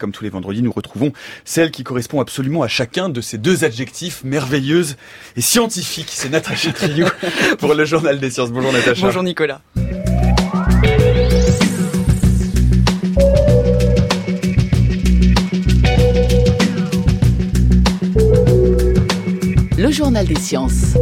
Comme tous les vendredis, nous retrouvons celle qui correspond absolument à chacun de ces deux adjectifs, merveilleuse et scientifique. C'est Natacha Triou pour le Journal des Sciences. Bonjour Natacha. Bonjour Nicolas. Le Journal des Sciences.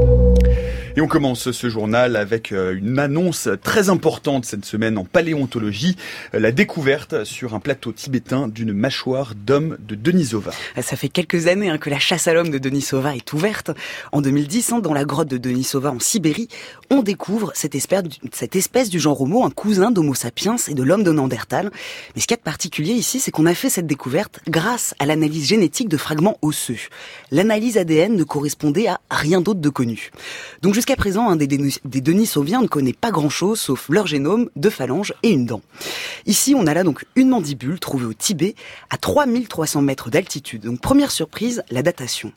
Et on commence ce journal avec euh, une annonce très importante cette semaine en paléontologie, euh, la découverte sur un plateau tibétain d'une mâchoire d'homme de Denisova. Ça fait quelques années hein, que la chasse à l'homme de Denisova est ouverte. En 2010, hein, dans la grotte de Denisova en Sibérie, on découvre cette espèce, du genre Homo, un cousin d'Homo sapiens et de l'homme de Néandertal. Mais ce qui est particulier ici, c'est qu'on a fait cette découverte grâce à l'analyse génétique de fragments osseux. L'analyse ADN ne correspondait à rien d'autre de connu. Donc Jusqu'à présent, un des, des Denisoviens ne connaît pas grand-chose sauf leur génome, deux phalanges et une dent. Ici, on a là donc une mandibule trouvée au Tibet à 3300 mètres d'altitude. Donc première surprise, la datation.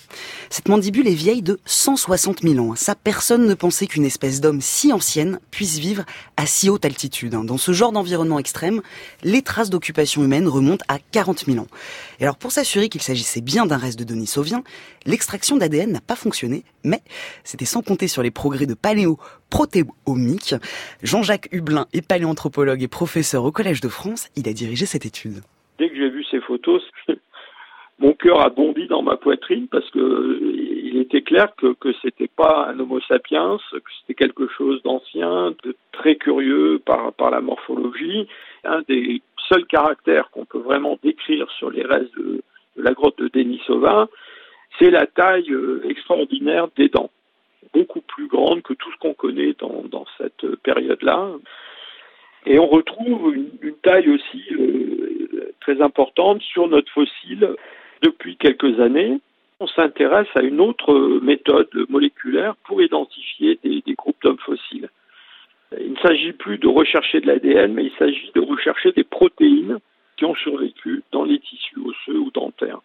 Cette mandibule est vieille de 160 000 ans. Ça, personne ne pensait qu'une espèce d'homme si ancienne puisse vivre à si haute altitude. Dans ce genre d'environnement extrême, les traces d'occupation humaine remontent à 40 000 ans. Et alors pour s'assurer qu'il s'agissait bien d'un reste de Denisovien, l'extraction d'ADN n'a pas fonctionné, mais c'était sans compter sur les progrès de paléo-protéomique. Jean-Jacques Hublin est paléanthropologue et professeur au Collège de France. Il a dirigé cette étude. Dès que j'ai vu ces photos, mon cœur a bondi dans ma poitrine parce que il était clair que que c'était pas un Homo sapiens, que c'était quelque chose d'ancien, de très curieux par par la morphologie. Un des seuls caractères qu'on peut vraiment décrire sur les restes de, de la grotte de Denisova, c'est la taille euh, extraordinaire des dents beaucoup plus grande que tout ce qu'on connaît dans, cette période-là. Et on retrouve une, taille aussi euh, très importante sur notre fossile depuis quelques années. On s'intéresse à une autre méthode moléculaire pour identifier des groupes d'hommes fossiles. Il ne s'agit plus de rechercher de l'ADN, mais il s'agit de rechercher des protéines qui ont survécu dans les tissus osseux ou dentaires.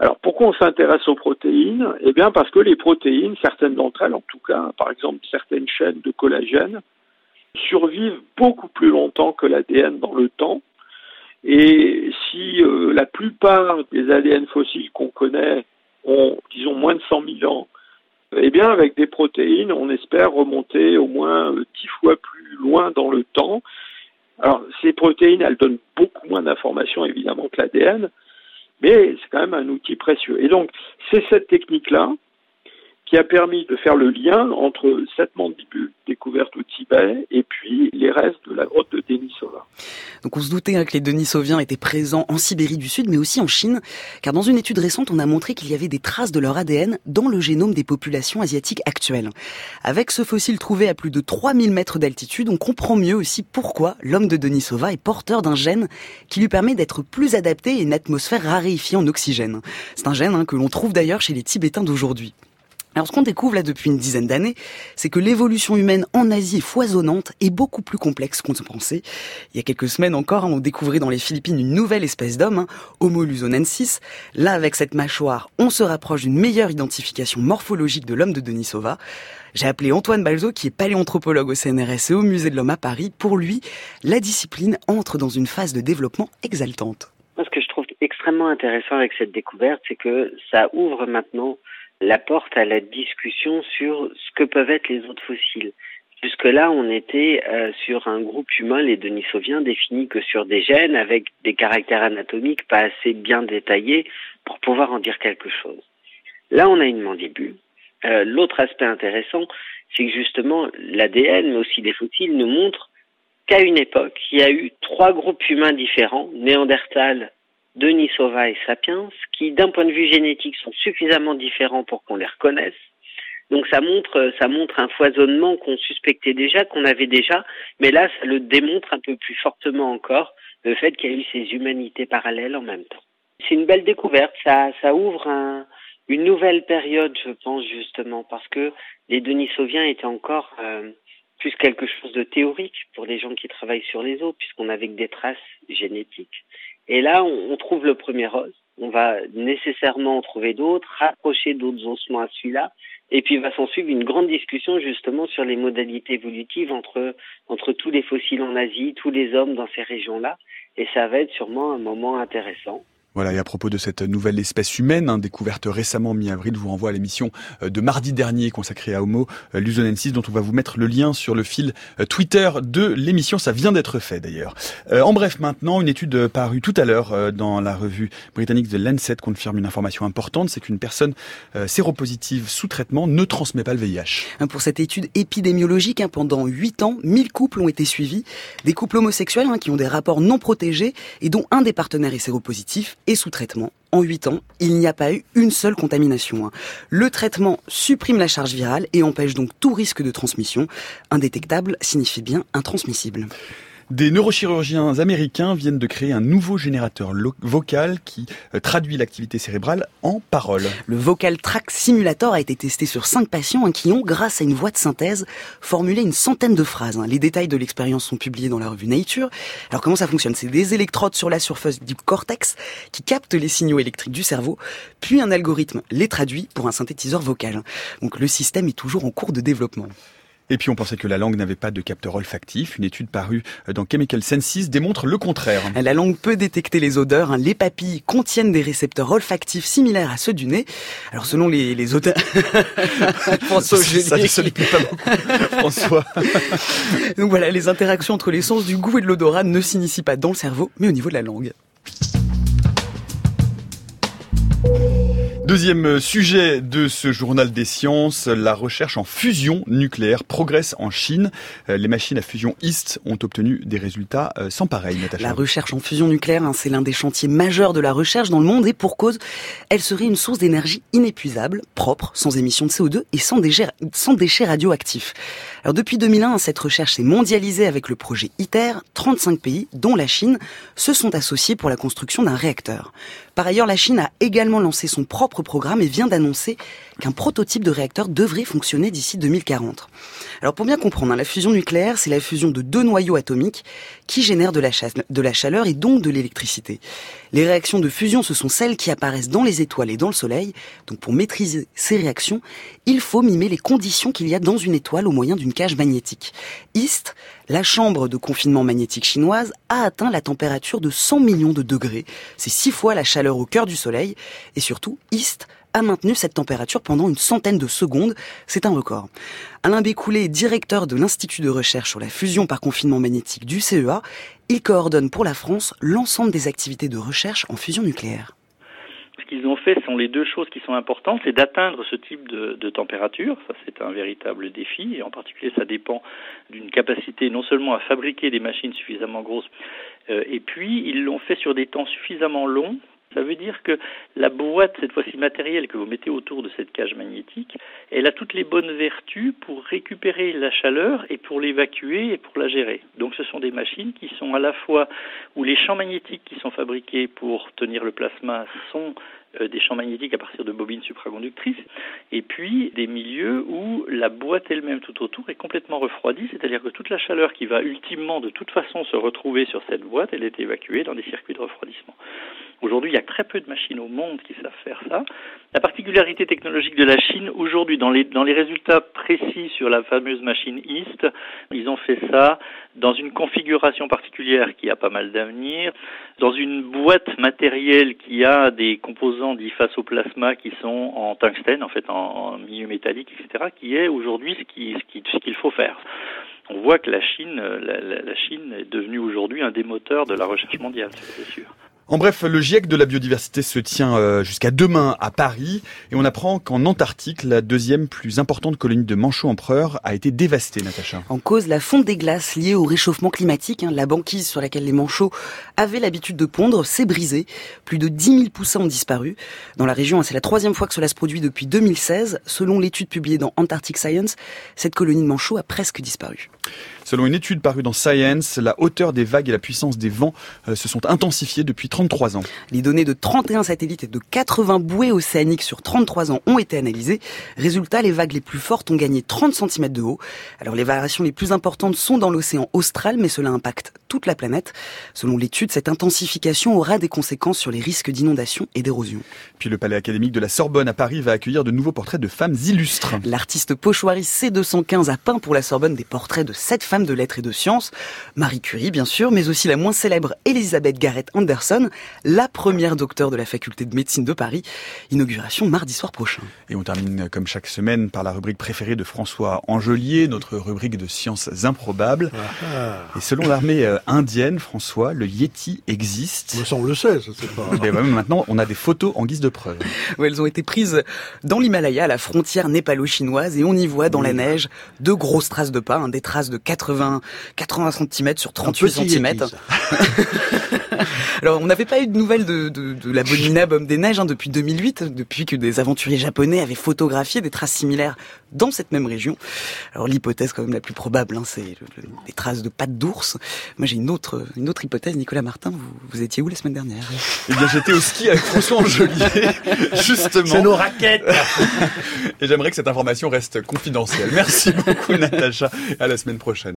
Alors pourquoi on s'intéresse aux protéines? Eh bien parce que les protéines, certaines d'entre elles en tout cas, par exemple certaines chaînes de collagène, survivent beaucoup plus longtemps que l'ADN dans le temps. Et si euh, la plupart des ADN fossiles qu'on connaît ont, disons, moins de 100 000 ans, eh bien, avec des protéines, on espère remonter au moins euh, dix fois plus loin dans le temps. Alors, ces protéines, elles donnent beaucoup moins d'informations, évidemment, que l'ADN, mais c'est quand même un outil précieux. Et donc, c'est cette technique-là qui a permis de faire le lien entre cette mandibule découverte au Tibet et puis les restes de la grotte de Denisova. Donc on se doutait hein, que les Denisoviens étaient présents en Sibérie du Sud, mais aussi en Chine, car dans une étude récente, on a montré qu'il y avait des traces de leur ADN dans le génome des populations asiatiques actuelles. Avec ce fossile trouvé à plus de 3000 mètres d'altitude, on comprend mieux aussi pourquoi l'homme de Denisova est porteur d'un gène qui lui permet d'être plus adapté à une atmosphère raréfiée en oxygène. C'est un gène hein, que l'on trouve d'ailleurs chez les Tibétains d'aujourd'hui. Alors ce qu'on découvre là depuis une dizaine d'années, c'est que l'évolution humaine en Asie est foisonnante et beaucoup plus complexe qu'on se pensait. Il y a quelques semaines encore, hein, on découvrait dans les Philippines une nouvelle espèce d'homme, hein, Homo lusonensis. Là, avec cette mâchoire, on se rapproche d'une meilleure identification morphologique de l'homme de Denisova. J'ai appelé Antoine Balzo, qui est paléanthropologue au CNRS et au Musée de l'Homme à Paris. Pour lui, la discipline entre dans une phase de développement exaltante. Ce que je trouve extrêmement intéressant avec cette découverte, c'est que ça ouvre maintenant la porte à la discussion sur ce que peuvent être les autres fossiles. Jusque-là, on était euh, sur un groupe humain, les Denisoviens, définis que sur des gènes avec des caractères anatomiques pas assez bien détaillés pour pouvoir en dire quelque chose. Là, on a une mandibule. Euh, L'autre aspect intéressant, c'est que justement l'ADN, mais aussi les fossiles, nous montrent qu'à une époque, il y a eu trois groupes humains différents, Néandertal, Denisova et Sapiens, qui d'un point de vue génétique sont suffisamment différents pour qu'on les reconnaisse. Donc ça montre, ça montre un foisonnement qu'on suspectait déjà, qu'on avait déjà, mais là ça le démontre un peu plus fortement encore, le fait qu'il y a eu ces humanités parallèles en même temps. C'est une belle découverte, ça, ça ouvre un, une nouvelle période, je pense justement, parce que les Denisoviens étaient encore euh, plus quelque chose de théorique pour les gens qui travaillent sur les os, puisqu'on avait que des traces génétiques. Et là, on, trouve le premier os. On va nécessairement en trouver d'autres, rapprocher d'autres ossements à celui-là. Et puis il va s'en suivre une grande discussion justement sur les modalités évolutives entre, entre tous les fossiles en Asie, tous les hommes dans ces régions-là. Et ça va être sûrement un moment intéressant. Voilà, et à propos de cette nouvelle espèce humaine, hein, découverte récemment mi-avril, je vous renvoie à l'émission euh, de mardi dernier consacrée à Homo euh, luzonensis, dont on va vous mettre le lien sur le fil euh, Twitter de l'émission. Ça vient d'être fait d'ailleurs. en bref, maintenant, une étude parue tout à l'heure dans la revue britannique The Lancet confirme une information importante, c'est qu'une personne séropositive sous traitement ne transmet pas le VIH. Hein, pour cette étude épidémiologique, hein, pendant 8 ans, 1000 couples ont été suivis, des couples homosexuels qui ont des rapports non protégés et dont un des partenaires est séropositif et sous traitement. En 8 ans, il n'y a pas eu une seule contamination. Hein. Le traitement supprime la charge virale et empêche donc tout risque de transmission. Indétectable signifie bien intransmissible. Des neurochirurgiens américains viennent de créer un nouveau générateur vocal qui euh, traduit l'activité cérébrale en paroles. Le Vocal Track Simulator a été testé sur cinq patients hein, qui ont, grâce à une voix de synthèse, formulé une centaine de phrases. Hein. Les détails de l'expérience sont publiés dans la revue Nature. Alors comment ça fonctionne? C'est des électrodes sur la surface du cortex qui captent les signaux électriques du cerveau, puis un algorithme les traduit pour un synthétiseur vocal. Donc le système est toujours en cours de développement. Et puis on pensait que la langue n'avait pas de capteur olfactif. Une étude parue dans Chemical Senses démontre le contraire. La langue peut détecter les odeurs. Hein. Les papilles contiennent des récepteurs olfactifs similaires à ceux du nez. Alors selon les, les auteurs... François ça, ça pas beaucoup, François. Donc voilà, les interactions entre les sens du goût et de l'odorat ne s'initient pas dans le cerveau, mais au niveau de la langue. Deuxième sujet de ce journal des sciences, la recherche en fusion nucléaire progresse en Chine. Euh, les machines à fusion East ont obtenu des résultats euh, sans pareil, Natacha. La recherche en fusion nucléaire, hein, c'est l'un des chantiers majeurs de la recherche dans le monde et pour cause, elle serait une source d'énergie inépuisable, propre, sans émission de CO2 et sans déchets, sans déchets radioactifs. Alors depuis 2001, cette recherche s'est mondialisée avec le projet ITER. 35 pays, dont la Chine, se sont associés pour la construction d'un réacteur. Par ailleurs, la Chine a également lancé son propre programme et vient d'annoncer qu'un prototype de réacteur devrait fonctionner d'ici 2040. Alors pour bien comprendre, hein, la fusion nucléaire, c'est la fusion de deux noyaux atomiques qui génèrent de la, de la chaleur et donc de l'électricité. Les réactions de fusion, ce sont celles qui apparaissent dans les étoiles et dans le Soleil. Donc pour maîtriser ces réactions, il faut mimer les conditions qu'il y a dans une étoile au moyen d'une cage magnétique. IST, la chambre de confinement magnétique chinoise, a atteint la température de 100 millions de degrés. C'est six fois la chaleur au cœur du Soleil. Et surtout, IST a maintenu cette température pendant une centaine de secondes. C'est un record. Alain Bécoulé est directeur de l'Institut de recherche sur la fusion par confinement magnétique du CEA. Il coordonne pour la France l'ensemble des activités de recherche en fusion nucléaire Ce qu'ils ont fait sont les deux choses qui sont importantes, c'est d'atteindre ce type de, température. Ça, c'est un véritable défi, et en particulier, ça dépend d'une capacité non seulement à fabriquer des machines suffisamment grosses, euh, et puis ils l'ont fait sur des temps suffisamment longs ça veut dire que la boîte, cette fois-ci matérielle, que vous mettez autour de cette cage magnétique, elle a toutes les bonnes vertus pour récupérer la chaleur et pour l'évacuer et pour la gérer. Donc ce sont des machines qui sont à la fois où les champs magnétiques qui sont fabriqués pour tenir le plasma sont euh, des champs magnétiques à partir de bobines supraconductrices, et puis des milieux où la boîte elle-même tout autour est complètement refroidie, c'est-à-dire que toute la chaleur qui va ultimement de toute façon se retrouver sur cette boîte, elle est évacuée dans des circuits de refroidissement. Aujourd'hui, il y a très peu de machines au monde qui savent faire ça. La particularité technologique de la Chine, aujourd'hui, dans les, dans les résultats précis sur la fameuse machine East, ils ont fait ça dans une configuration particulière qui a pas mal d'avenir, dans une boîte matérielle qui a des composants dits face au plasma qui sont en tungstène, en fait, en, milieu métallique, etc., qui est aujourd'hui ce qu'il ce qu'il faut faire on voit que la Chine, la, la, Chine est devenue aujourd'hui un des moteurs de la recherche mondiale, c'est sûr. En bref, le GIEC de la biodiversité se tient euh, jusqu'à demain à Paris et on apprend qu'en Antarctique, la deuxième plus importante colonie de manchots empereurs a été dévastée, Natacha. En cause, la fonte des glaces liée au réchauffement climatique, hein, la banquise sur laquelle les manchots avaient l'habitude de pondre s'est brisée. Plus de 10 000 poussins ont disparu. Dans la région, hein, c'est la troisième fois que cela se produit depuis 2016. Selon l'étude publiée dans Antarctic Science, cette colonie de manchots a presque disparu. Selon une étude parue dans Science, la hauteur des vagues et la puissance des vents euh, se sont intensifiées depuis 33 ans. Les données de 31 satellites et de 80 bouées océaniques sur 33 ans ont été analysées. Résultat, les vagues les plus fortes ont gagné 30 cm de haut. Alors les variations les plus importantes sont dans l'océan austral, mais cela impacte toute la planète. Selon l'étude, cette intensification aura des conséquences sur les risques d'inondation et d'érosion. Puis le palais académique de la Sorbonne à Paris va accueillir de nouveaux portraits de femmes illustres. L'artiste Pochoiris C215 a peint pour la Sorbonne des portraits de sept femmes femmes de lettres et de sciences. Marie Curie, bien sûr, mais aussi la moins célèbre Elisabeth Garrett Anderson, la première docteure de la faculté de médecine de Paris. Inauguration mardi soir prochain. Et on termine comme chaque semaine par la rubrique préférée de François Angelier, notre rubrique de sciences improbables. Ah. Et selon l'armée euh, indienne, François, le Yeti existe. Mais ça on le sait, ça c'est pas. Et maintenant, on a des photos en guise de preuve. elles ont été prises dans l'Himalaya, à la frontière népalo-chinoise, et on y voit dans la neige de grosses traces de pas, hein, des traces de 80, 80 cm sur 38 cm. Alors, on n'avait pas eu de nouvelles de, de, de la Bomme des Neiges hein, depuis 2008, depuis que des aventuriers japonais avaient photographié des traces similaires dans cette même région. Alors, l'hypothèse quand même la plus probable, hein, c'est des traces de pattes d'ours. Moi, j'ai une autre, une autre hypothèse. Nicolas Martin, vous, vous étiez où la semaine dernière? Eh bien, j'étais au ski avec François Angelier, justement. C'est nos raquettes Et j'aimerais que cette information reste confidentielle. Merci beaucoup, Natacha. À la semaine prochaine.